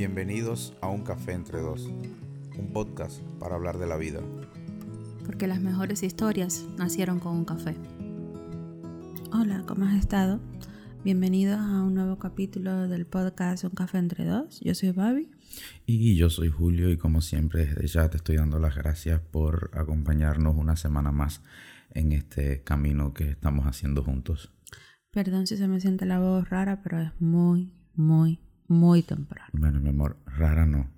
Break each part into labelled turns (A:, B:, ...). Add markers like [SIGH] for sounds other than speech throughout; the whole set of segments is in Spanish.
A: Bienvenidos a Un Café entre Dos, un podcast para hablar de la vida.
B: Porque las mejores historias nacieron con un café.
C: Hola, ¿cómo has estado? Bienvenidos a un nuevo capítulo del podcast Un Café entre Dos. Yo soy Babi.
A: Y yo soy Julio y como siempre desde ya te estoy dando las gracias por acompañarnos una semana más en este camino que estamos haciendo juntos.
C: Perdón si se me siente la voz rara, pero es muy, muy, muy temprano.
A: Bueno, mi amor, rara no.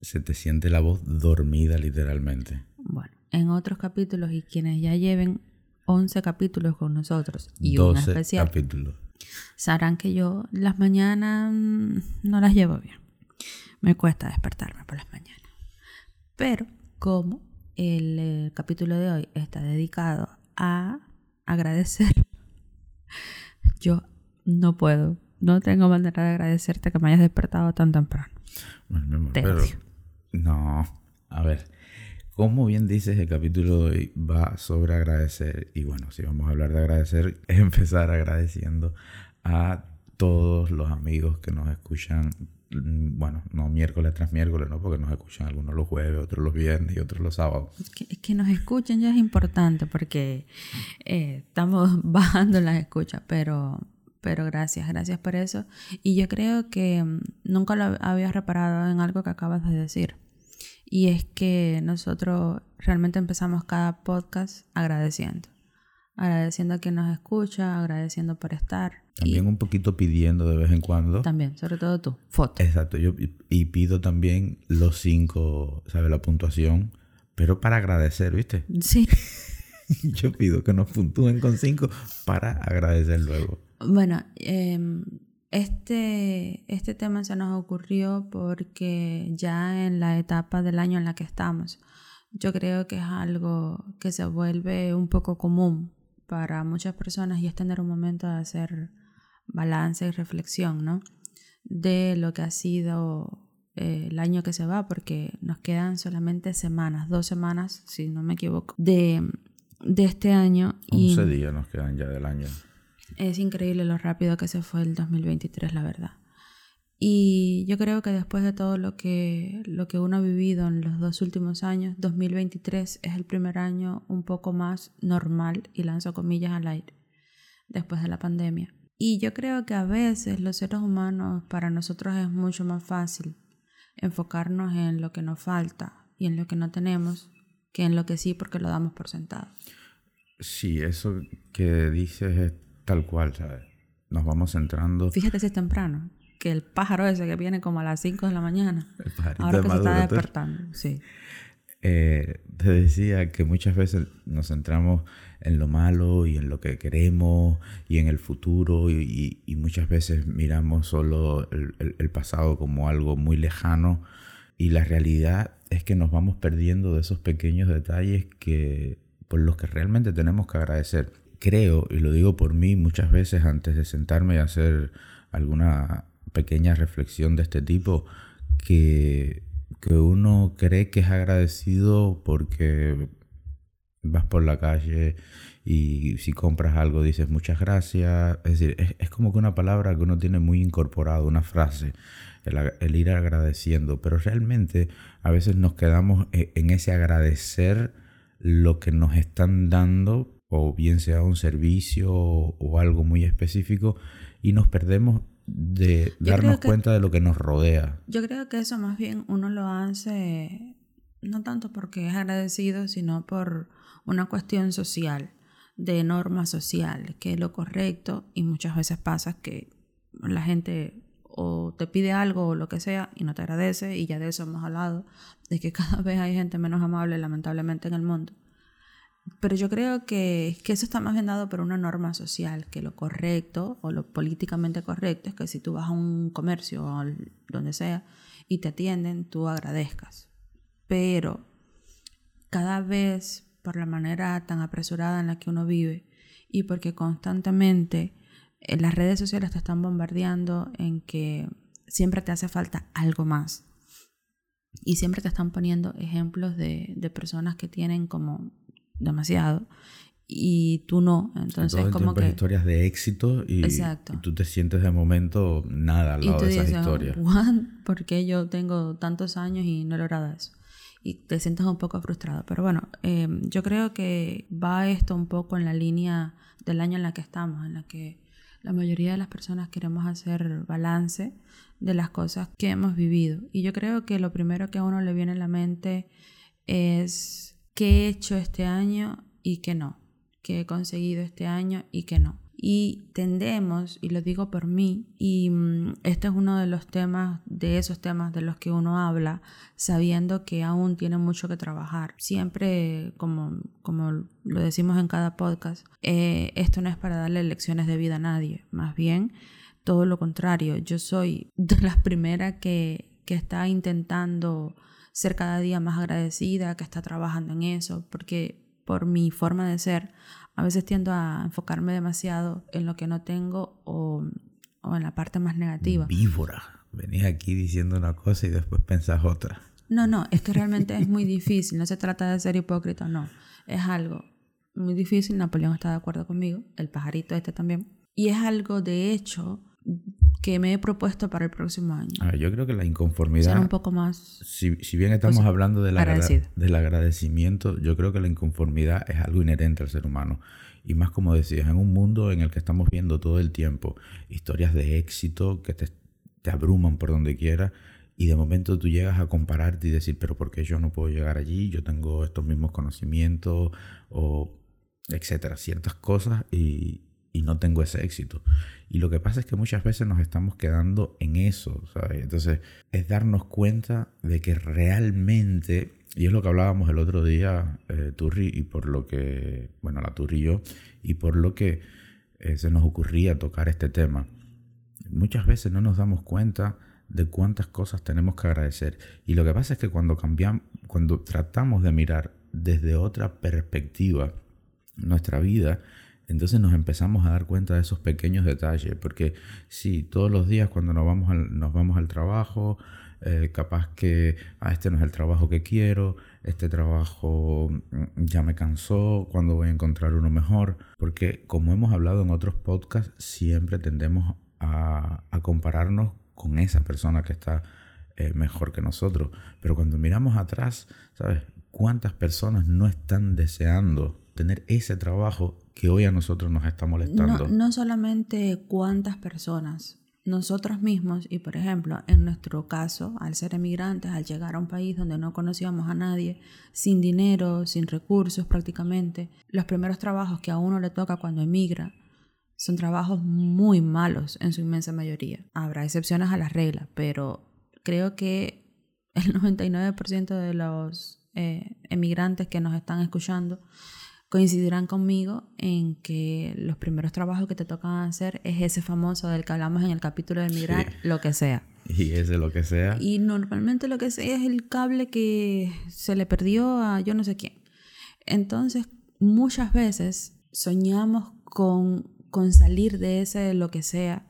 A: Se te siente la voz dormida literalmente.
C: Bueno, en otros capítulos y quienes ya lleven 11 capítulos con nosotros y un especial,
A: capítulos.
C: sabrán que yo las mañanas no las llevo bien. Me cuesta despertarme por las mañanas. Pero como el, el capítulo de hoy está dedicado a agradecer, [LAUGHS] yo no puedo no tengo manera de agradecerte que me hayas despertado tan temprano.
A: Bueno, mi amor, pero, no, a ver, como bien dices, el capítulo de hoy va sobre agradecer. Y bueno, si vamos a hablar de agradecer, [LAUGHS] es empezar agradeciendo a todos los amigos que nos escuchan. Mm, bueno, no miércoles tras miércoles, ¿no? Porque nos escuchan algunos los jueves, otros los viernes y otros los sábados.
C: Es que, que nos escuchen ya es importante porque eh, estamos [LAUGHS] bajando las escuchas, pero pero gracias, gracias por eso. Y yo creo que mm, nunca lo había reparado en algo que acabas de decir. Y es que nosotros realmente empezamos cada podcast agradeciendo. Agradeciendo a quien nos escucha, agradeciendo por estar.
A: También un poquito pidiendo de vez en cuando.
C: También, sobre todo tú, foto.
A: Exacto, yo y pido también los cinco, ¿sabes? La puntuación, pero para agradecer, ¿viste?
C: Sí. [LAUGHS]
A: yo pido que nos puntúen con cinco para agradecer luego.
C: Bueno, em, este, este tema se nos ocurrió porque ya en la etapa del año en la que estamos, yo creo que es algo que se vuelve un poco común para muchas personas y es tener un momento de hacer balance y reflexión, ¿no? De lo que ha sido eh, el año que se va, porque nos quedan solamente semanas, dos semanas, si no me equivoco, de, de este año.
A: 11 días nos quedan ya del año.
C: Es increíble lo rápido que se fue el 2023, la verdad. Y yo creo que después de todo lo que, lo que uno ha vivido en los dos últimos años, 2023 es el primer año un poco más normal, y lanzo comillas al aire, después de la pandemia. Y yo creo que a veces los seres humanos, para nosotros es mucho más fácil enfocarnos en lo que nos falta y en lo que no tenemos que en lo que sí porque lo damos por sentado.
A: Sí, eso que dices es Tal cual, ¿sabes? Nos vamos centrando.
C: Fíjate si es temprano, que el pájaro ese que viene como a las 5 de la mañana, ahora que se está despertando, sí.
A: Eh, te decía que muchas veces nos centramos en lo malo y en lo que queremos y en el futuro y, muchas veces miramos solo el, pasado como algo muy lejano y la realidad es que nos vamos perdiendo de esos pequeños detalles que por los que realmente tenemos que agradecer creo, y lo digo por mí muchas veces antes de sentarme y hacer alguna pequeña reflexión de este tipo, que, que uno cree que es agradecido porque vas por la calle y si compras algo dices muchas gracias. Es decir, es, como que una palabra que uno tiene muy incorporado, una frase, el, el, ir agradeciendo, pero realmente a veces nos quedamos e, en ese agradecer lo que nos están dando o bien sea un servicio o, algo muy específico y nos perdemos de darnos cuenta de lo que nos rodea.
C: Yo creo que eso más bien uno lo hace no tanto porque es agradecido, sino por una cuestión social, de norma social, que es lo correcto y muchas veces pasa que la gente o te pide algo o lo que sea y no te agradece y ya de eso hemos hablado, de que [LAUGHS] cada vez hay gente menos amable lamentablemente en el mundo. Pero yo creo que, que, eso está más bien dado por una norma social, que lo correcto o lo políticamente correcto es que si tú vas a un comercio o donde sea y te atienden, tú agradezcas. Pero cada vez por la manera tan apresurada en la que uno vive y porque constantemente en las redes sociales te están bombardeando en que siempre te hace falta algo más. Y siempre te están poniendo ejemplos de, de personas que tienen como demasiado y tú no. Entonces,
A: Todo el
C: como que.
A: historias de éxito y,
C: Exacto.
A: y tú te sientes de momento nada al
C: Y
A: lado
C: tú
A: de esas
C: dices,
A: historias.
C: "What? ¿por qué yo tengo tantos años y no he logrado eso? Y te sientes un poco frustrado. Pero bueno, eh, yo creo que va esto un poco en la línea del año en la que estamos, en la que la mayoría de las personas queremos hacer balance de las cosas que hemos vivido. Y yo creo que lo primero que a uno le viene a la mente es qué he hecho este año y qué no, qué he conseguido este año y qué no. Y tendemos, y lo digo por mí, y mm, este es uno de los temas, de esos temas de los que uno habla, sabiendo que aún tiene mucho que trabajar. Siempre, como, como lo decimos en cada podcast, eh, esto no es para darle lecciones de vida a nadie, más bien todo lo contrario. Yo soy de las primeras que, que está intentando ser cada día más agradecida, que está trabajando en eso, porque por mi forma de ser, a veces tiendo a enfocarme demasiado en lo que no tengo o, o en la parte más negativa.
A: Víbora. Venís aquí diciendo una cosa y después pensás otra.
C: No, no, es que realmente es muy [LAUGHS] difícil, no se trata de ser hipócrita, no, es algo muy difícil, Napoleón está de acuerdo conmigo, el pajarito este también, y es algo de hecho que me he propuesto para el próximo año.
A: A ver, yo creo que la
C: Ser
A: inconformidad,
C: un poco más...
A: si, si bien estamos
C: Pues,
A: hablando del, agra-
C: agradecido.
A: del agradecimiento, yo creo que la inconformidad es algo inherente al ser humano. Y más como decías, en un mundo en el que estamos viendo todo el tiempo historias de éxito que te, te abruman por donde quiera y de momento tú llegas a compararte y decir, pero ¿por qué yo no puedo llegar allí? Yo tengo estos mismos conocimientos o etcétera, ciertas cosas y, y no tengo ese éxito. Y lo que pasa es que muchas veces nos estamos quedando en eso. Entonces es darnos cuenta de que realmente, y es lo que hablábamos el otro día, eh, Turri, y por lo que, bueno, la Turri y yo, y por lo que eh, se nos ocurría tocar este tema, muchas veces no nos damos cuenta de cuántas cosas tenemos que agradecer. Y lo que pasa es que cuando cambiamos, cuando tratamos de mirar desde otra perspectiva nuestra vida, entonces nos empezamos a dar cuenta de esos pequeños detalles. Porque sí, todos los días cuando nos vamos al, trabajo, eh, capaz que ah, este no es el trabajo que quiero, este trabajo mm, ya me cansó, cuando voy a encontrar uno mejor. Porque como hemos hablado en otros podcasts, siempre tendemos a, a compararnos con esa persona que está eh, mejor que nosotros. Pero cuando miramos atrás, ¿sabes? ¿Cuántas personas no están deseando tener ese trabajo que hoy a nosotros nos está molestando?
C: No, no solamente cuántas personas, nosotros mismos, y por ejemplo, en nuestro caso, al ser emigrantes, al llegar a un país donde no conocíamos a nadie, sin dinero, sin recursos prácticamente, los primeros trabajos que a uno le toca cuando emigra son trabajos muy malos en su inmensa mayoría. Habrá excepciones a la regla, pero creo que el [LAUGHS] 99% de los eh, emigrantes que nos están escuchando coincidirán conmigo en que los primeros trabajos que te tocan hacer es ese famoso del que hablamos en el capítulo de emigrar,
A: Sí.
C: lo que sea. [LAUGHS]
A: Y ese lo que sea.
C: Y normalmente lo que sea es el cable que se le perdió a yo no sé quién. Entonces, muchas veces soñamos con, con salir de ese lo que sea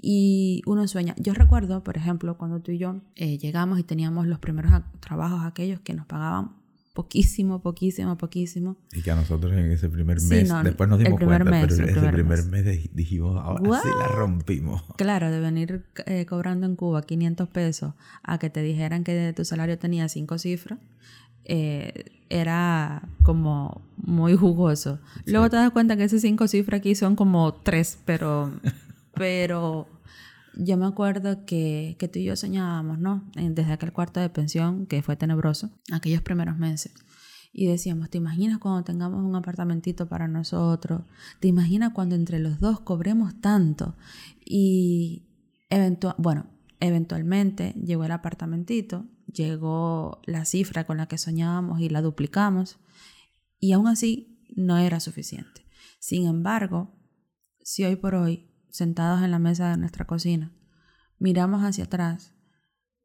C: y uno sueña. Yo recuerdo, por ejemplo, cuando tú y yo eh, llegamos y teníamos los primeros trabajos aquellos que nos pagaban poquísimo, poquísimo, poquísimo.
A: Y que a nosotros en ese primer
C: Sí,
A: mes,
C: no,
A: después nos dimos cuenta,
C: mes,
A: pero
C: el
A: ese
C: primer
A: primer
C: mes.
A: mes, di- dijimos, ahora sí la rompimos.
C: Claro, de venir eh, cobrando en Cuba 500 pesos a que te dijeran que tu salario tenía cinco cifras, eh, era como muy jugoso. Luego te das cuenta que esas cinco cifras aquí son como tres, pero, pero yo me acuerdo que, que tú y yo soñábamos, ¿no? Desde aquel cuarto de pensión que fue tenebroso, aquellos primeros meses. Y decíamos, ¿te imaginas cuando tengamos un apartamentito para nosotros? ¿Te imaginas cuando entre los dos cobremos tanto? Y eventua- bueno, eventualmente llegó el apartamentito, llegó la cifra con la que soñábamos y la duplicamos. Y aún así no era suficiente. Sin embargo, si hoy por hoy, sentados en la mesa de nuestra cocina, miramos hacia atrás,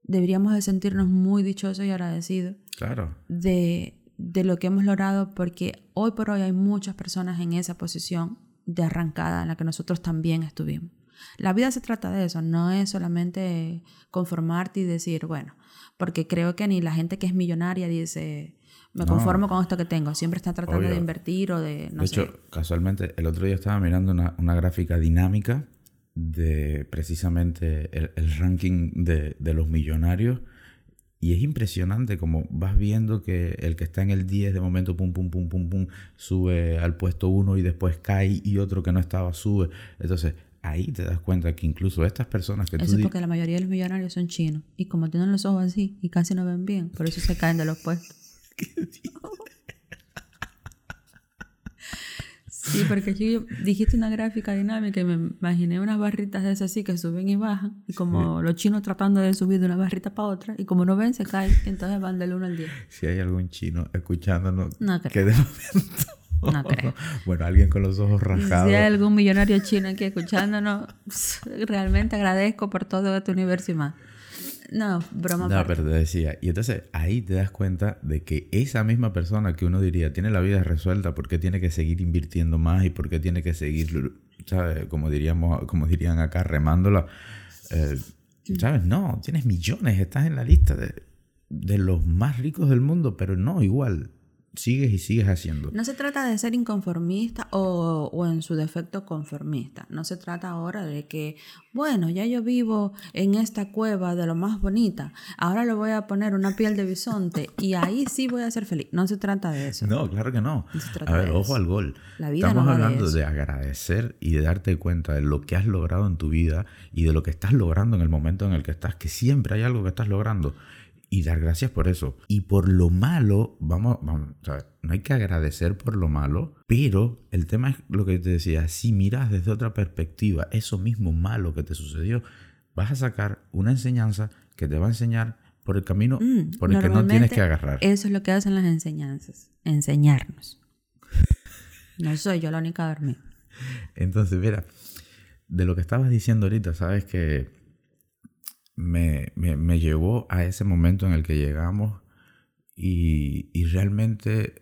C: deberíamos de sentirnos muy dichosos y agradecidos
A: Claro.
C: de, de lo que hemos logrado porque hoy por hoy hay muchas personas en esa posición de arrancada en la que nosotros también estuvimos. La vida se trata de eso, no es solamente conformarte y decir, bueno, porque creo que ni la gente que es millonaria dice, Me
A: No.
C: conformo con esto que tengo. Siempre está tratando
A: Obvio.
C: de invertir o de, no
A: de
C: sé.
A: hecho, casualmente, el otro día estaba mirando una, una gráfica dinámica de precisamente el, el ranking de, de los millonarios. Y es impresionante como vas viendo que el que está en el 10 de momento, pum, pum, pum, pum, pum, sube al puesto 1 y después cae y otro que no estaba sube. Entonces, ahí te das cuenta que incluso estas personas que tú
C: Eso es
A: di-
C: porque la mayoría de los millonarios son chinos. Y como tienen los ojos así y casi no ven bien, por eso se caen de los puestos. Sí, porque yo, dijiste una gráfica dinámica y me imaginé unas barritas de esas así que suben y bajan. Y como los chinos tratando de subir de una barrita para otra. Y como no ven, se caen. Entonces van del 1 al 10.
A: si hay algún chino escuchándonos,
C: No creo.
A: que de momento...
C: No creo. [LAUGHS]
A: Bueno, alguien con los ojos
C: Si
A: rajados.
C: hay algún millonario chino aquí escuchándonos, [LAUGHS] realmente agradezco por todo este universo y más. No, broma
A: No, pero te decía, y entonces ahí te das cuenta de que esa misma persona que uno diría tiene la vida resuelta, ¿por qué tiene que seguir invirtiendo más y por qué tiene que seguir, ¿sabes? Como diríamos, como dirían acá, remándola. Eh, ¿Sabes? No, tienes millones, estás en la lista de, de los más ricos del mundo, pero no, igual, sigues y sigues haciendo.
C: No se trata de ser inconformista o, o en su defecto conformista. No se trata ahora de que, bueno, ya yo vivo en esta cueva de lo más bonita, ahora le voy a poner una piel de bisonte y ahí sí voy a ser feliz. No se trata de eso.
A: No, claro que no.
C: No se trata
A: A ver,
C: de
A: ojo
C: eso.
A: al gol.
C: La vida
A: Estamos
C: no
A: hablando
C: eso.
A: de agradecer y de darte cuenta de lo que has logrado en tu vida y de lo que estás logrando en el momento en el que estás, que siempre hay algo que estás logrando. Y dar gracias por eso. Y por lo malo, vamos, vamos, o sea, no hay que agradecer por lo malo, pero el tema es lo que te decía, si miras desde otra perspectiva eso mismo malo que te sucedió, vas a sacar una enseñanza que te va a enseñar por el camino
C: Mm,
A: por el que no tienes que agarrar.
C: Eso es lo que hacen las enseñanzas, enseñarnos. [LAUGHS] No soy yo la única a dormir.
A: Entonces, mira, de lo que estabas diciendo ahorita, sabes que me, me- me llevó a ese momento en el que llegamos y, y realmente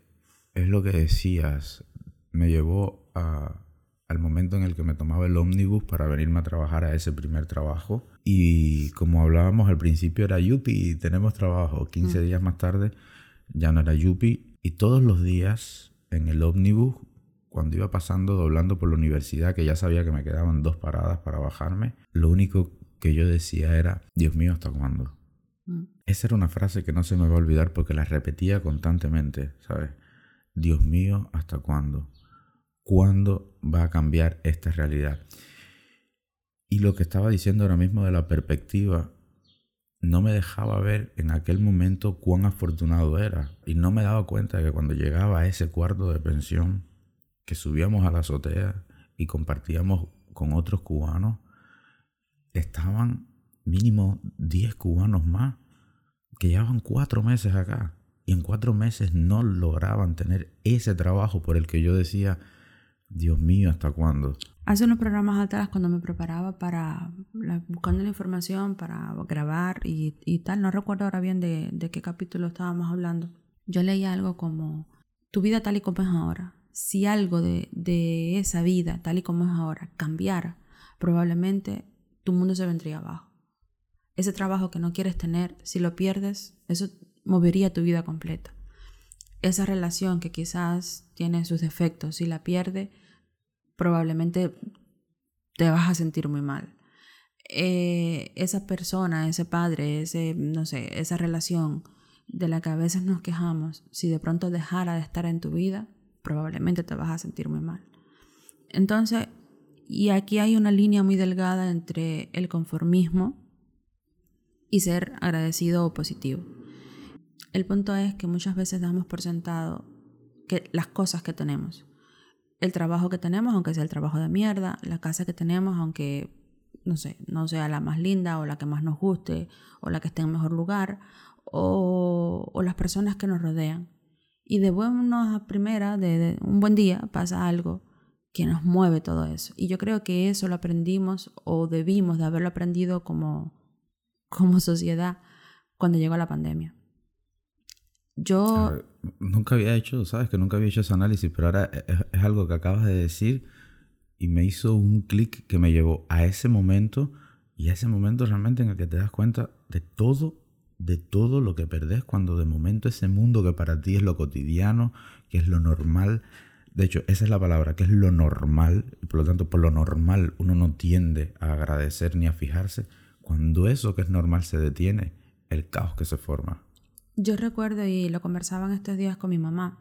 A: es lo que decías, me llevó a- al momento en el que me tomaba el ómnibus para venirme a trabajar a ese primer trabajo. Y como hablábamos al principio era Yupi y tenemos trabajo, 15 días más tarde ya no era Yupi. Y todos los días en el ómnibus cuando iba pasando doblando por la universidad, que ya sabía que me quedaban dos paradas para bajarme, lo único que yo decía era, Dios mío, ¿hasta cuándo?
C: Mm.
A: Esa era una frase que no se me va a olvidar porque la repetía constantemente, ¿sabes? Dios mío, ¿hasta cuándo? ¿Cuándo va a cambiar esta realidad? Y lo que estaba diciendo ahora mismo de la perspectiva no me dejaba ver en aquel momento cuán afortunado era. Y no me daba cuenta de que cuando llegaba a ese cuarto de pensión, que subíamos a la azotea y compartíamos con otros cubanos, estaban mínimo 10 cubanos más que llevaban cuatro meses acá. Y en cuatro meses no lograban tener ese trabajo por el que yo decía, Dios mío, ¿hasta cuándo?
C: Hace unos programas atrás, cuando me preparaba para la- buscando la información para grabar y, y tal, no recuerdo ahora bien de, de qué capítulo estábamos hablando. Yo leí algo como tu vida tal y como es ahora. Si algo de, de esa vida tal y como es ahora cambiara, probablemente tu mundo se vendría abajo. Ese trabajo que no quieres tener, si lo pierdes, eso movería tu vida completa. Esa relación que quizás tiene sus defectos, si la pierde, probablemente te vas a sentir muy mal. Eh, esa persona, ese padre, ese, no sé, esa relación de la que a veces nos quejamos, si de pronto dejara de estar en tu vida, probablemente te vas a sentir muy mal. Entonces, y aquí hay una línea muy delgada entre el conformismo y ser agradecido o positivo. El punto es que muchas veces damos por sentado que las cosas que tenemos, el trabajo que tenemos, aunque sea el trabajo de mierda, la casa que tenemos, aunque no sé, no sea la más linda o la que más nos guste o la que esté en mejor lugar, o, las personas que nos rodean. Y de buena primera, de, de un buen día, pasa algo que nos mueve todo eso. Y yo creo que eso lo aprendimos o debimos de haberlo aprendido como, como sociedad cuando llegó la pandemia. Yo...
A: Nunca había hecho, sabes que nunca había hecho ese análisis, pero ahora es, es algo que acabas de decir y me hizo un clic que me llevó a ese momento y a ese momento realmente en el que te das cuenta de todo de todo lo que perdés cuando de momento ese mundo que para ti es lo cotidiano, que es lo normal, de hecho, esa es la palabra, que es lo normal, y por lo tanto, por lo normal uno no tiende a agradecer ni a fijarse, cuando eso que es normal se detiene, el caos que se forma.
C: Yo recuerdo, y lo conversaban estos días con mi mamá,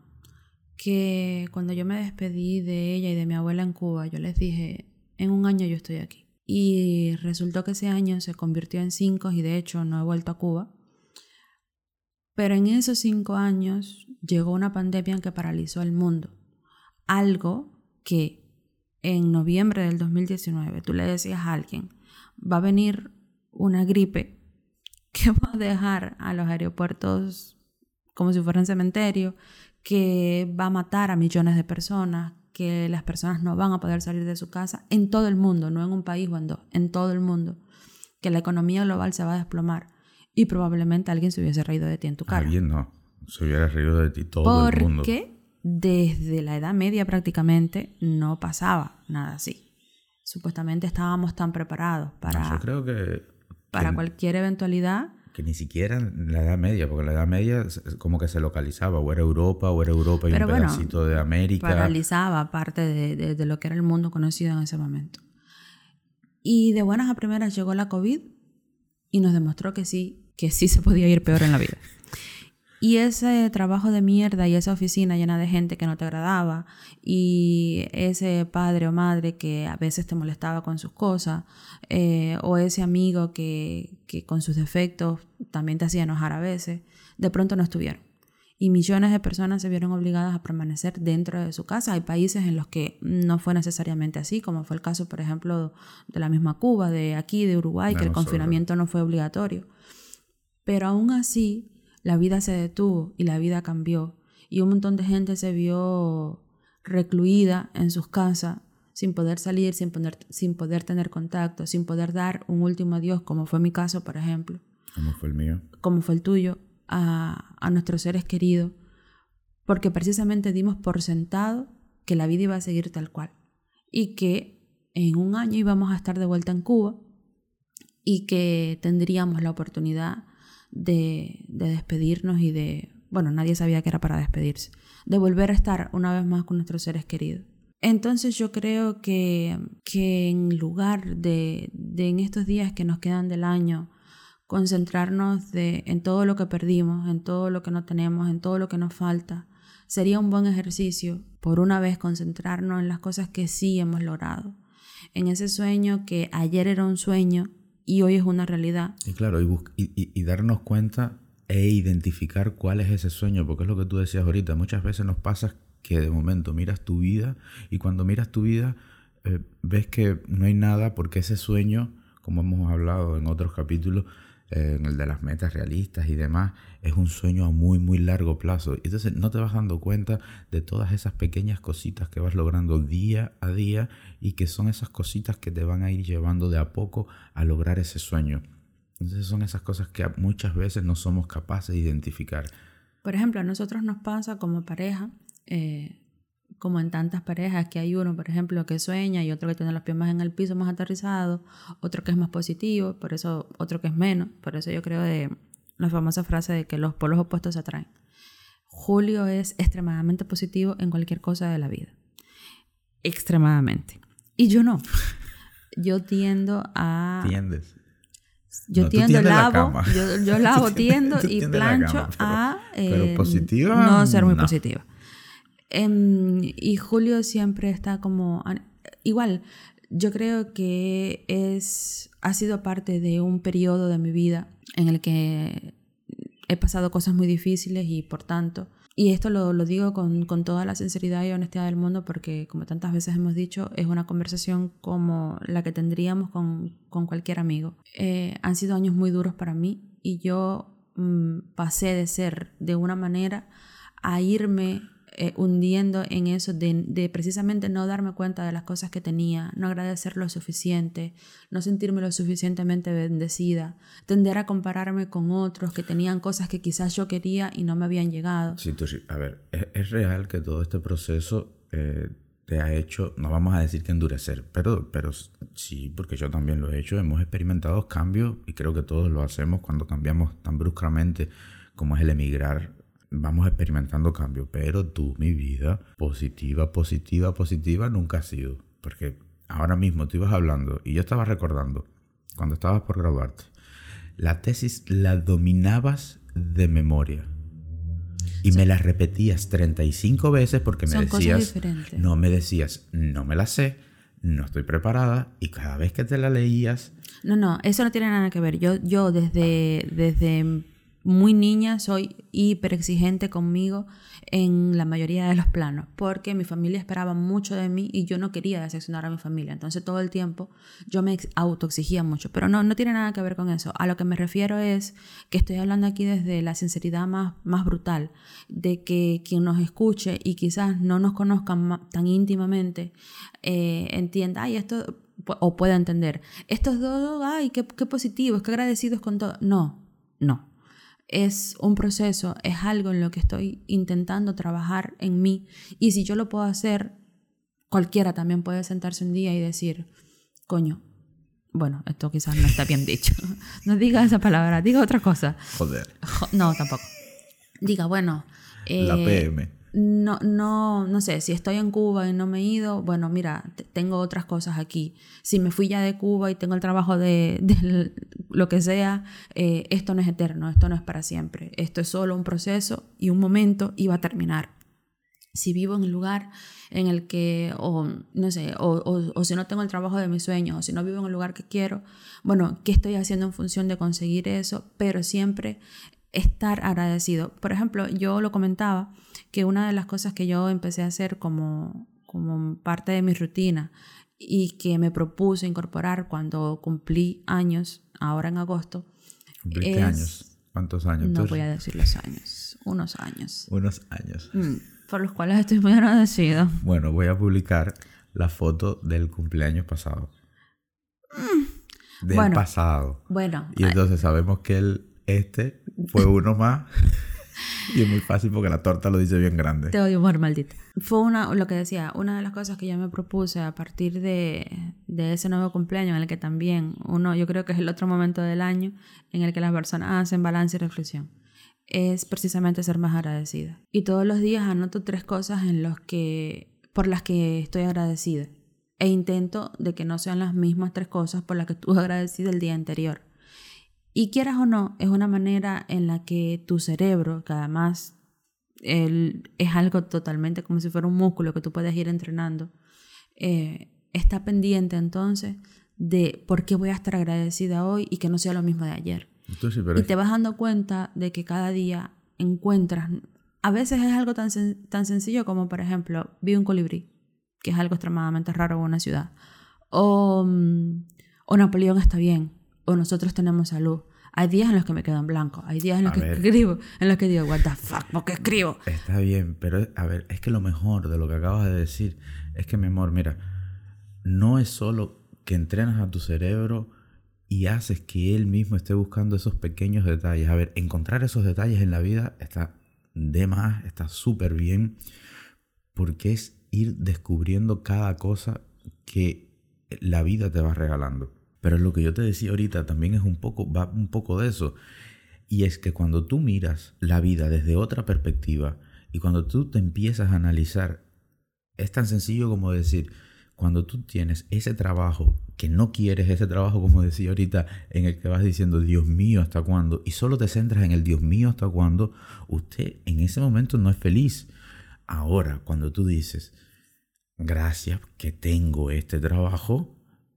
C: que cuando yo me despedí de ella y de mi abuela en Cuba, yo les dije, en un año yo estoy aquí. Y resultó que ese año se convirtió en cinco y de hecho no he vuelto a Cuba. Pero en esos cinco años llegó una pandemia que paralizó el mundo. Algo que en noviembre del 2019 tú le decías a alguien, va a venir una gripe [LAUGHS] que va a dejar a los aeropuertos como si fueran cementerio, que va a matar a millones de personas, que las personas no van a poder salir de su casa en todo el mundo, no en un país o en dos, en todo el mundo, que la economía global se va a desplomar y probablemente alguien se hubiese reído de ti en tu cara.
A: Alguien no, se hubiera reído de ti todo el mundo.
C: Porque desde la Edad Media prácticamente no pasaba nada así. Supuestamente estábamos tan preparados para,
A: yo creo que,
C: para
A: que-
C: cualquier eventualidad.
A: que ni siquiera en la Edad Media, porque la Edad Media como que se localizaba, o era Europa, o era Europa y
C: Pero
A: un
C: bueno,
A: pedacito de América.
C: Paralizaba parte de, de- de lo que era el mundo conocido en ese momento. Y de buenas a primeras llegó la COVID y nos demostró que sí, que sí se podía ir peor en la vida. Y ese trabajo de mierda y esa oficina llena de gente que no te agradaba y ese padre o madre que a veces te molestaba con sus cosas eh, o ese amigo que, que con sus defectos también te hacía enojar a veces, de pronto no estuvieron. Y millones de personas se vieron obligadas a permanecer dentro de su casa. Hay países en los que no fue necesariamente así, como fue el caso, por ejemplo, de la misma Cuba, de aquí, de Uruguay, que el confinamiento no fue obligatorio. Pero aún así, la vida se detuvo y la vida cambió. Y un montón de gente se vio recluida en sus casas, sin poder salir, sin poder, sin poder tener contacto, sin poder dar un último adiós, como fue mi caso, por ejemplo,
A: Como fue el mío.
C: como fue el tuyo, a, a nuestros seres queridos, porque precisamente dimos por sentado que la vida iba a seguir tal cual y que en un año íbamos a estar de vuelta en Cuba y que tendríamos la oportunidad de, de despedirnos y de, bueno, nadie sabía que era para despedirse, de volver a estar una vez más con nuestros seres queridos. Entonces yo creo que, que en lugar de, de en estos días que nos quedan del año, concentrarnos de, en todo lo que perdimos, en todo lo que no tenemos, en todo lo que nos falta, sería un buen ejercicio, por una vez, concentrarnos en las cosas que sí hemos logrado, en ese sueño que ayer era un sueño y hoy es una realidad.
A: Y claro, y, y, darnos cuenta e identificar cuál es ese sueño, porque es lo que tú decías ahorita, muchas veces nos pasa que de momento miras tu vida y cuando miras tu vida eh, ves que no hay nada porque ese sueño, como hemos hablado en otros capítulos, en el de las metas realistas y demás, es un sueño a muy, muy largo plazo. Y entonces no te vas dando cuenta de todas esas pequeñas cositas que vas logrando día a día y que son esas cositas que te van a ir llevando de a poco a lograr ese sueño. Entonces son esas cosas que muchas veces no somos capaces de identificar.
C: Por ejemplo, a nosotros nos pasa como pareja, eh, como en tantas parejas, que hay uno, por ejemplo, que sueña y otro que tiene los pies más en el piso, más aterrizado, otro que es más positivo, por eso otro que es menos. Por eso yo creo de la famosa frase de que los polos opuestos se atraen. Julio es extremadamente positivo en cualquier cosa de la vida. Extremadamente. Y yo no. Yo tiendo a...
A: ¿Entiendes?
C: Yo
A: No,
C: tiendo,
A: tiendes la
C: lavo, yo, yo [LAUGHS] lavo, tiendo
A: tiendes-
C: y
A: tiendes la
C: plancho
A: pero-
C: a
A: pero
C: eh,
A: positiva,
C: no ser muy
A: no.
C: positiva. Em, y Julio siempre está como igual. Yo creo que es ha sido parte de un periodo de mi vida en el que he pasado cosas muy difíciles y por tanto y esto lo, lo digo con, con toda la sinceridad y honestidad del mundo porque, como tantas veces hemos dicho, es una conversación como la que tendríamos con, con cualquier amigo. Eh, han sido años muy duros para mí y yo mm, pasé de ser de una manera a irme eh, hundiendo en eso de, precisamente no darme cuenta de las cosas que tenía, no agradecer lo suficiente, no sentirme lo suficientemente bendecida, tender a compararme con otros que tenían cosas que quizás yo quería y no me habían llegado.
A: Sí, tú. A ver, es, es real que todo este proceso eh, te ha hecho, no vamos a decir que endurecer, pero, pero sí, porque yo también lo he hecho, hemos experimentado cambios y creo que todos lo hacemos cuando cambiamos tan bruscamente como es el emigrar. Vamos experimentando cambios, pero tú, mi vida, positiva, positiva, positiva, nunca ha sido. Porque ahora mismo tú ibas hablando y yo estaba recordando, cuando estabas por graduarte, la tesis la dominabas de memoria y me las repetías 35 veces porque me decías, no me decías, no me la sé, no estoy preparada y cada vez que te la leías...
C: No, no, eso no tiene nada que ver. Yo, yo desde, desde muy niña soy hiper exigente conmigo en la mayoría de los planos, porque mi familia esperaba mucho de mí y yo no quería decepcionar a mi familia. Entonces todo el tiempo yo me autoexigía mucho, pero no, no tiene nada que ver con eso. A lo que me refiero es que estoy hablando aquí desde la sinceridad más, más brutal, de que quien nos escuche y quizás no nos conozcan tan íntimamente, eh, entienda, ay, esto, o pueda entender, estos dos, ay, qué, qué positivos, qué agradecidos con todo. No, no es un proceso, es algo en lo que estoy intentando trabajar en mí. Y si yo lo puedo hacer, cualquiera también puede sentarse un día y decir, coño, bueno, esto quizás no está bien dicho. [LAUGHS] no diga esa palabra, diga otra cosa.
A: Joder.
C: no, tampoco. Diga, bueno.
A: La eh, PM
C: no, no, no sé, si estoy en Cuba y no me he ido, bueno, mira, tengo otras cosas aquí. Si me fui ya de Cuba y tengo el trabajo [LAUGHS] de, lo que sea, eh, esto no es eterno, esto no es para siempre. Esto es solo un proceso y un momento y va a terminar. Si vivo en el lugar en el que, o no sé, o, o si no tengo el trabajo de mis sueños, o si no vivo en el lugar que quiero, bueno, ¿qué estoy haciendo en función de conseguir eso? Pero siempre estar agradecido. Por ejemplo, yo lo comentaba que una de las cosas que yo empecé a hacer como, como parte de mi rutina y que me propuse incorporar cuando cumplí años, ahora en agosto.
A: ¿Cumpliste años? ¿Cuántos años?
C: No voy a decir los años, unos años.
A: Unos años.
C: Mm, por los cuales estoy muy agradecido.
A: Bueno, voy a publicar la foto del cumpleaños pasado. Mm, del pasado.
C: Bueno.
A: Y entonces sabemos que el este fue uno más. y es muy fácil porque la torta lo dice bien grande.
C: Te odio, amor, maldita. Fue una, lo que decía, una de las cosas que yo me propuse a partir de, de, ese nuevo cumpleaños, en el que también uno, yo creo que es el otro momento del año en el que las personas hacen balance y reflexión, es precisamente ser más agradecida. Y todos los días anoto tres cosas en los que, por las que estoy agradecida. E intento de que no sean las mismas tres cosas por las que estuve agradecida el día anterior. Y quieras o no, es una manera en la que tu cerebro, que además es algo totalmente como si fuera un músculo que tú puedes ir entrenando, eh, está pendiente entonces de por qué voy a estar agradecida hoy y que no sea lo mismo de ayer. y te vas dando cuenta de que cada día encuentras, a veces es algo tan, tan sencillo como por ejemplo, vi un colibrí, que es algo extremadamente raro en una ciudad, o, mm, o Napoleón está bien, o nosotros tenemos salud. Hay días en los que me quedo en blanco, hay días en los que escribo, en los que digo, what the fuck, ¿por qué escribo?
A: Está bien, pero a ver, es que lo mejor de lo que acabas de decir es que, mi amor, mira, no es solo que entrenas a tu cerebro y haces que él mismo esté buscando esos pequeños detalles. A ver, encontrar esos detalles en la vida está de más, está súper bien, porque es ir descubriendo cada cosa que la vida te va regalando. Pero lo que yo te decía ahorita también es un poco, va un poco de eso. Y es que cuando tú miras la vida desde otra perspectiva y cuando tú te empiezas a analizar, es tan sencillo como decir, cuando tú tienes ese trabajo que no quieres, ese trabajo como decía ahorita, en el que vas diciendo, Dios mío, ¿hasta cuándo? Y solo te centras en el Dios mío, ¿hasta cuándo? Usted en ese momento no es feliz. Ahora, cuando tú dices, gracias que tengo este trabajo,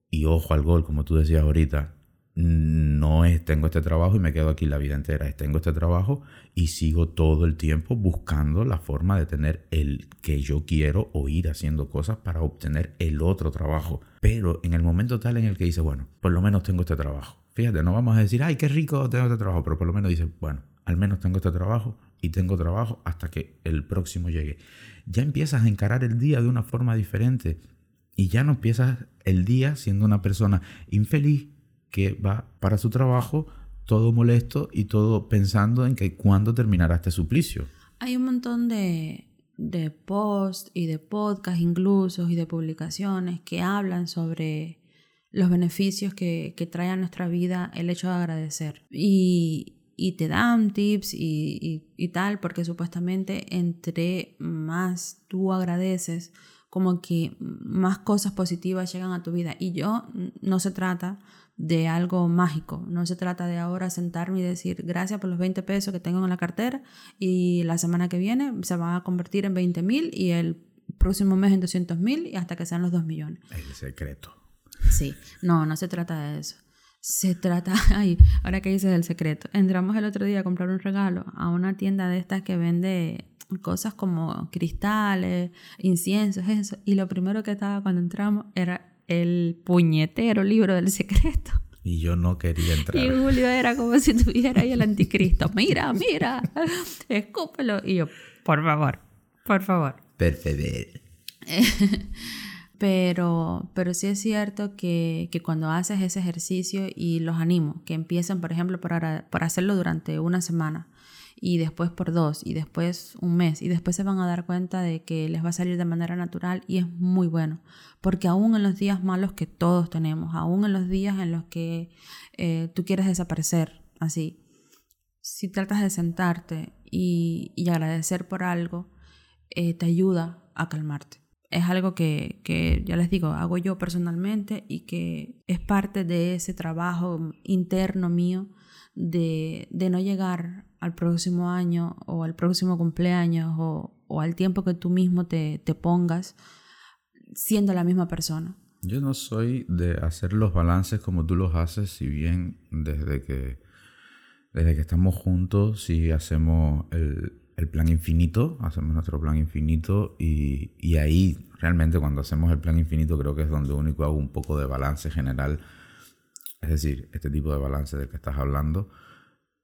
A: y ojo al gol, como tú decías ahorita, no es tengo este trabajo y me quedo aquí la vida entera, es tengo este trabajo y sigo todo el tiempo buscando la forma de tener el que yo quiero o ir haciendo cosas para obtener el otro trabajo. Pero en el momento tal en el que dice, bueno, por lo menos tengo este trabajo. Fíjate, no vamos a decir, ay, qué rico tengo este trabajo, pero por lo menos dice, bueno, al menos tengo este trabajo y tengo trabajo hasta que el próximo llegue. Ya empiezas a encarar el día de una forma diferente y ya no empiezas el día siendo una persona infeliz que va para su trabajo todo molesto y todo pensando en que cuándo terminará este suplicio.
C: Hay un montón de, de posts y de podcasts incluso y de publicaciones que hablan sobre los beneficios que, que trae a nuestra vida el hecho de agradecer. Y, y te dan tips y, y, tal, porque supuestamente entre más tú agradeces, como que más cosas positivas llegan a tu vida. Y yo no se trata de algo mágico, no se trata de ahora sentarme y decir gracias por los 20 pesos que tengo en la cartera y la semana que viene se va a convertir en 20 mil y el próximo mes en 200 mil y hasta que sean los 2 millones.
A: El secreto.
C: Sí, no, no se trata de eso. Se trata, [LAUGHS] ay, ahora que dices el secreto, entramos el otro día a comprar un regalo a una tienda de estas que vende cosas como cristales, inciensos, eso. Y lo primero que estaba cuando entramos era el puñetero libro del secreto.
A: Y yo no quería entrar.
C: Y Julio era como si tuviera ahí el anticristo. [LAUGHS] Mira, mira, [LAUGHS] escúpelo. Y yo, por favor, por favor.
A: Perfecto.
C: Pero, pero sí es cierto que, que, cuando haces ese ejercicio y los animo, que empiecen, por ejemplo, por, por hacerlo durante una semana y después por dos y después un mes y después se van a dar cuenta de que les va a salir de manera natural y es muy bueno, porque aún en los días malos que todos tenemos, aún en los días en los que eh, tú quieres desaparecer, así, si tratas de sentarte y, y agradecer por algo, eh, te ayuda a calmarte es algo que, que, ya les digo, hago yo personalmente y que es parte de ese trabajo interno mío de, de no llegar al próximo año o al próximo cumpleaños o, o al tiempo que tú mismo te, te pongas siendo la misma persona.
A: Yo no soy de hacer los balances como tú los haces, si bien desde que, desde que estamos juntos, si hacemos el, el plan infinito, hacemos nuestro plan infinito y, y, ahí realmente cuando hacemos el plan infinito creo que es donde único hago un poco de balance general, es decir, este tipo de balance del que estás hablando,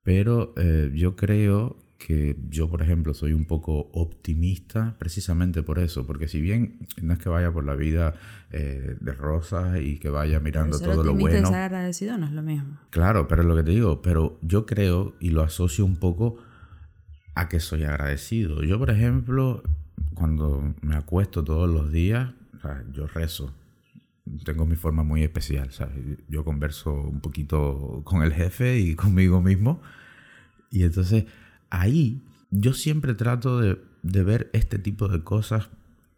A: pero eh, yo creo que yo, por ejemplo, soy un poco optimista precisamente por eso, porque si bien no es que vaya por la vida eh, de rosas y que vaya mirando todo lo bueno.
C: ser agradecido no es lo mismo.
A: Claro, pero es lo que te digo, pero yo creo y lo asocio un poco a que soy agradecido. Yo, por ejemplo, cuando me acuesto todos los días, yo rezo. Tengo mi forma muy especial, Yo converso un poquito con el jefe y [LAUGHS] conmigo mismo. Y entonces ahí yo siempre trato de, ver este tipo de cosas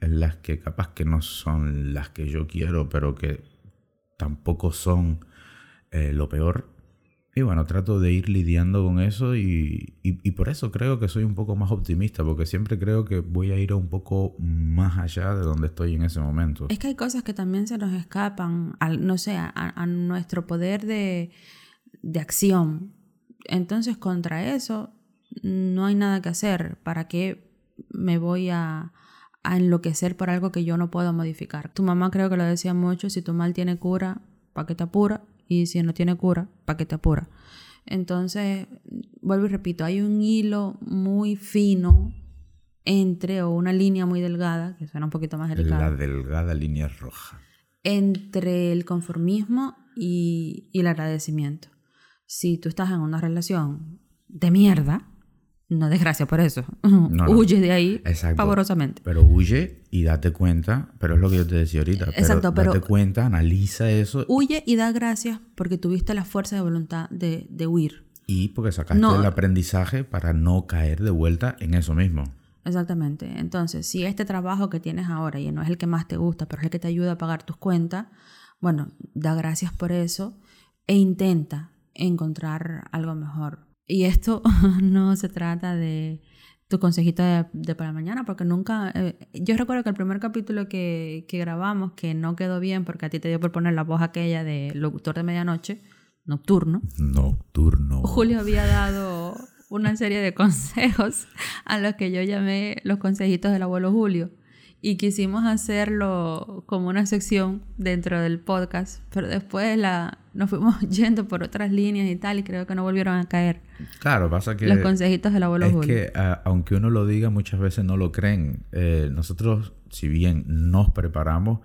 A: en las que capaz que no son las que yo quiero, pero que tampoco son eh, lo peor y bueno, trato de ir lidiando con eso y, y, por eso creo que soy un poco más optimista, porque siempre creo que voy a ir un poco más allá de donde estoy en ese momento.
C: Es que hay cosas que también se nos escapan, al, no sé, a, a nuestro poder de, de, acción. Entonces, contra eso, no hay nada que hacer. ¿Para qué me voy a, a enloquecer por algo que yo no puedo modificar? Tu mamá creo que lo decía mucho, si tu mal tiene cura, ¿para qué te apura? Y si no tiene cura, ¿para qué te apura? Entonces, vuelvo y repito, hay un hilo muy fino entre, o una línea muy delgada, que suena un poquito más delicada.
A: La delgada línea roja.
C: Entre el conformismo y, y el agradecimiento. Si tú estás en una relación de mierda, no desgracia por eso. [LAUGHS] huye de ahí pavorosamente.
A: Pero huye y date cuenta, pero es lo que yo te decía ahorita. Exacto, pero, date cuenta, analiza eso.
C: Huye y da gracias porque tuviste la fuerza de voluntad de, de huir.
A: Y porque sacaste el aprendizaje para no caer de vuelta en eso mismo.
C: Exactamente. Entonces, si este trabajo que tienes ahora y no es el que más te gusta, pero es el que te ayuda a pagar tus cuentas, bueno, da gracias por eso e intenta encontrar algo mejor y esto [LAUGHS] no se trata de tu consejito de, para mañana, porque nunca... Eh, yo recuerdo que el primer capítulo que, que, grabamos, que no quedó bien porque a ti te dio por poner la voz aquella de locutor de medianoche, nocturno.
A: Nocturno.
C: Julio había dado una serie de consejos a los que yo llamé los consejitos del abuelo Julio y quisimos hacerlo como una sección dentro del podcast, pero después la, nos fuimos [LAUGHS] yendo por otras líneas y tal y creo que no volvieron a caer.
A: Claro, pasa que...
C: Los consejitos del abuelo
A: Es que aunque uno lo diga, muchas veces no lo creen. Eh, nosotros, si bien nos preparamos,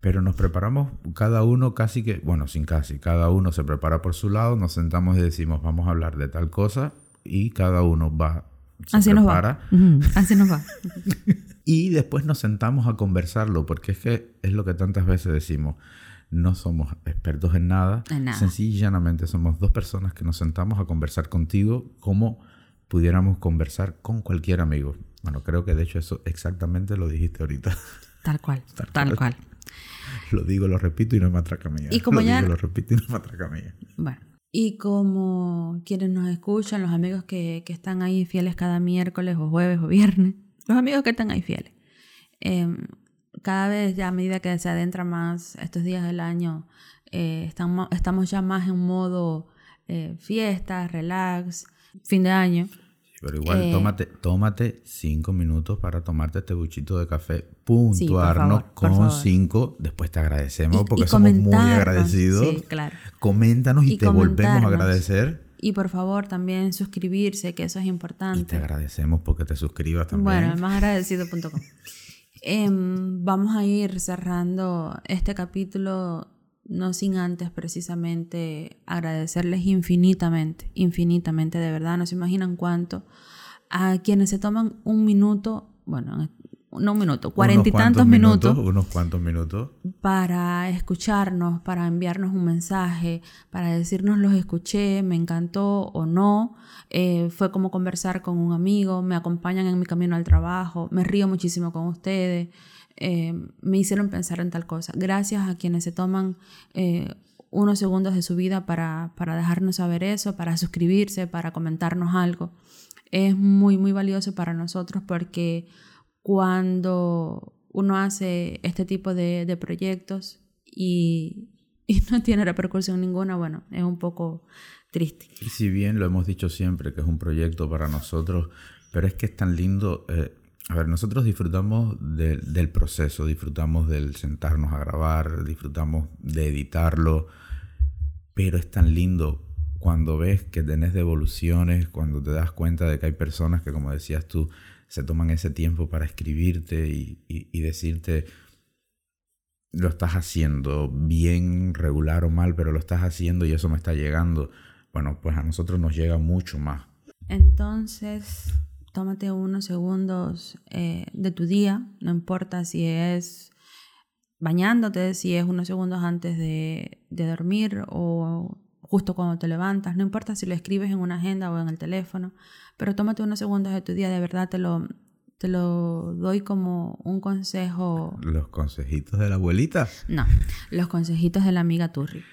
A: pero nos preparamos cada uno casi que, bueno, sin casi, cada uno se prepara por su lado, nos sentamos y decimos, vamos a hablar de tal cosa y cada uno va se
C: Así nos
A: prepara.
C: va. Ujú, Así nos va. [LAUGHS]
A: Y después nos sentamos a conversarlo, porque es que es lo que tantas veces decimos. No somos expertos en nada.
C: En nada.
A: Sencilla y llanamente somos dos personas que nos sentamos a conversar contigo como pudiéramos conversar con cualquier amigo. Bueno, creo que de hecho eso exactamente lo dijiste ahorita.
C: Tal cual. [LAUGHS]
A: Tal
C: Tal cual.
A: lo digo, lo repito y no es matraca mía.
C: Y como
A: lo
C: ya-
A: digo, lo repito y no es matraca mía.
C: Bueno, y como quienes nos escuchan, los amigos que, que están ahí fieles cada miércoles o jueves o viernes, los amigos que están ahí fieles, em, cada vez ya a medida que se adentra más estos días del año, eh, estamos, estamos ya más en modo eh, fiesta, relax, fin de año.
A: Pero igual,
C: Eh,
A: tómate, tómate cinco minutos para tomarte este buchito de café, puntuarnos
C: favor, por
A: con cinco. Después te agradecemos
C: Y-
A: porque
C: y
A: somos muy agradecidos.
C: Sí, claro.
A: Coméntanos y,
C: Y
A: te volvemos a agradecer.
C: Y por favor también suscribirse, que eso es
A: Y te
C: importante.
A: agradecemos porque te suscribas también.
C: Bueno, el más agradecido.com. [LAUGHS] Em, vamos a ir cerrando este capítulo, no sin antes precisamente agradecerles infinitamente, infinitamente, de verdad, no se imaginan cuánto, a quienes se toman un minuto, bueno, no un minuto, cuarenta y tantos minutos
A: Unos cuantos minutos.
C: para escucharnos, para enviarnos un mensaje, para decirnos los escuché, me encantó o no. Eh, fue como conversar con un amigo, me acompañan en mi camino al trabajo, me río muchísimo con ustedes, eh, me hicieron pensar en tal cosa. Gracias a quienes se toman eh, unos segundos de su vida para, para dejarnos saber eso, para suscribirse, para comentarnos algo. Es muy, muy valioso para nosotros porque cuando uno hace este tipo de, proyectos [LAUGHS] y, no tiene repercusión ninguna, bueno, es un poco triste.
A: Y si bien lo hemos dicho siempre que es un proyecto para nosotros, pero es que es tan lindo. eh, a ver, nosotros disfrutamos de- del proceso, disfrutamos del sentarnos a grabar, disfrutamos de editarlo, pero es tan lindo cuando ves que tenés devoluciones, cuando te das cuenta de que hay personas que, como decías tú, se toman ese tiempo para escribirte y, decirte, lo estás haciendo bien, regular o mal, pero lo estás haciendo y eso me está llegando. Bueno, pues a nosotros nos llega mucho más.
C: Entonces, tómate unos segundos eh, de tu día, no importa si es bañándote, si es unos segundos antes de dormir o justo cuando te levantas, no importa si lo escribes en una agenda o en el teléfono, pero tómate unos segundos de tu día, de verdad te lo, te lo doy como un consejo,
A: Los consejitos de la abuelita.
C: no, los consejitos de la amiga Turri.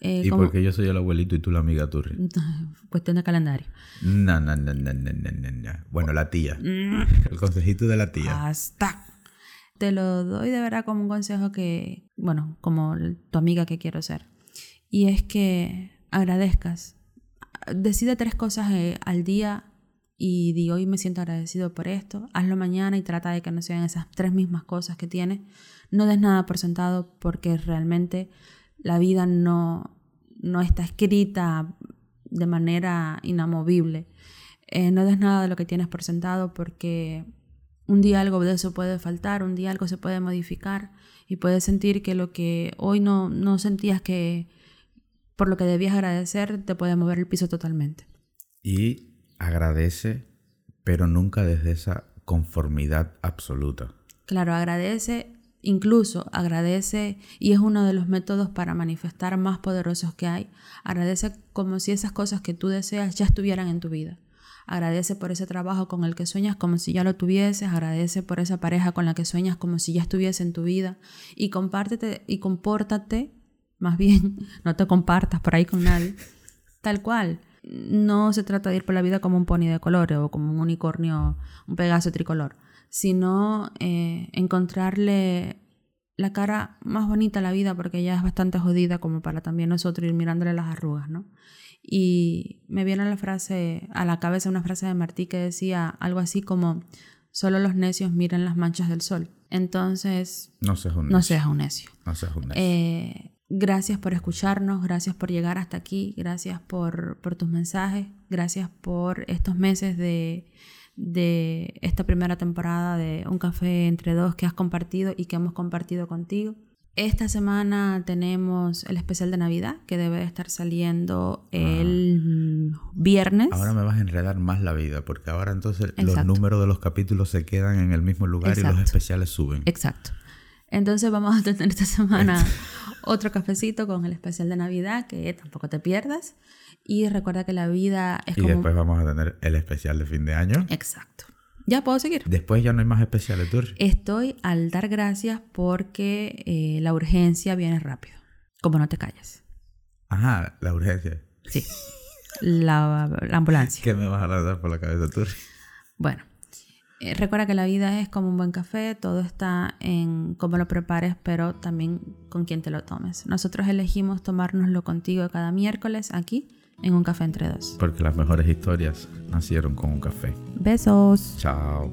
C: Eh,
A: ¿Y
C: como-
A: porque yo soy el abuelito y tú la amiga Turri? [LAUGHS]
C: Cuestión de calendario.
A: No, no, no, no, no, no, no, no. Bueno, la tía. El consejito de la tía.
C: Basta. Te lo doy de verdad como un consejo que, bueno, como tu amiga que quiero ser. Y es que agradezcas. Decide tres cosas eh, al día y di hoy me siento agradecido por esto. Hazlo mañana y trata de que no sean esas tres mismas cosas que tienes. No des nada por sentado porque realmente la vida no, no está escrita de manera inamovible. Eh, no des nada de lo que tienes por sentado porque un día algo de eso puede faltar, un día algo se puede modificar y puedes sentir que lo que hoy no, no sentías que por lo que debías agradecer te puede mover el piso totalmente.
A: Y agradece, pero nunca desde esa conformidad absoluta.
C: Claro, agradece, incluso agradece, y es uno de los métodos para manifestar más poderosos que hay, agradece como si esas cosas que tú deseas ya estuvieran en tu vida. Agradece por ese trabajo con el que sueñas como si ya lo tuvieses, agradece por esa pareja con la que sueñas como si ya estuviese en tu vida y compártete y compórtate, más bien, [LAUGHS] no te compartas por ahí con nadie, tal cual. No se trata de ir por la vida como un pony de colores o como un unicornio, un pegaso tricolor, sino eh, encontrarle la cara más bonita a la vida porque ya es bastante jodida como para también nosotros ir mirándole las arrugas, ¿no? Y me viene a la frase, a la cabeza una frase de Martí que decía algo así como, solo los necios miran las manchas del sol. Entonces,
A: No seas un
C: no
A: necio.
C: seas un necio.
A: No seas un necio.
C: Eh, gracias por escucharnos, gracias por llegar hasta aquí, gracias por, por tus mensajes, gracias por estos meses de, de esta primera temporada de Un Café entre Dos que has compartido y que hemos compartido contigo. Esta semana tenemos el especial de Navidad que debe estar saliendo el viernes.
A: Ahora me vas a enredar más la vida, porque ahora entonces los números de los capítulos se quedan en el mismo lugar y los especiales suben.
C: Exacto. Entonces vamos a tener esta semana otro cafecito con el especial de Navidad, que tampoco te pierdas. Y recuerda que la vida es
A: Y
C: como...
A: después vamos a tener el especial de fin de año.
C: Exacto. ¿Ya puedo seguir?
A: Después ya no hay más especiales, Tur.
C: Estoy al dar gracias porque eh, la urgencia viene rápido. Como no te calles.
A: Ajá, la urgencia.
C: Sí. La, la ambulancia.
A: ¿Qué me vas a dar por la cabeza, Tur?
C: Bueno, eh, recuerda que la vida es como un buen café, todo está en cómo lo prepares, pero también con quién te lo tomes. Nosotros elegimos tomárnoslo contigo cada miércoles aquí en un café entre dos.
A: Porque las mejores historias nacieron con un café.
C: Besos.
A: Chao.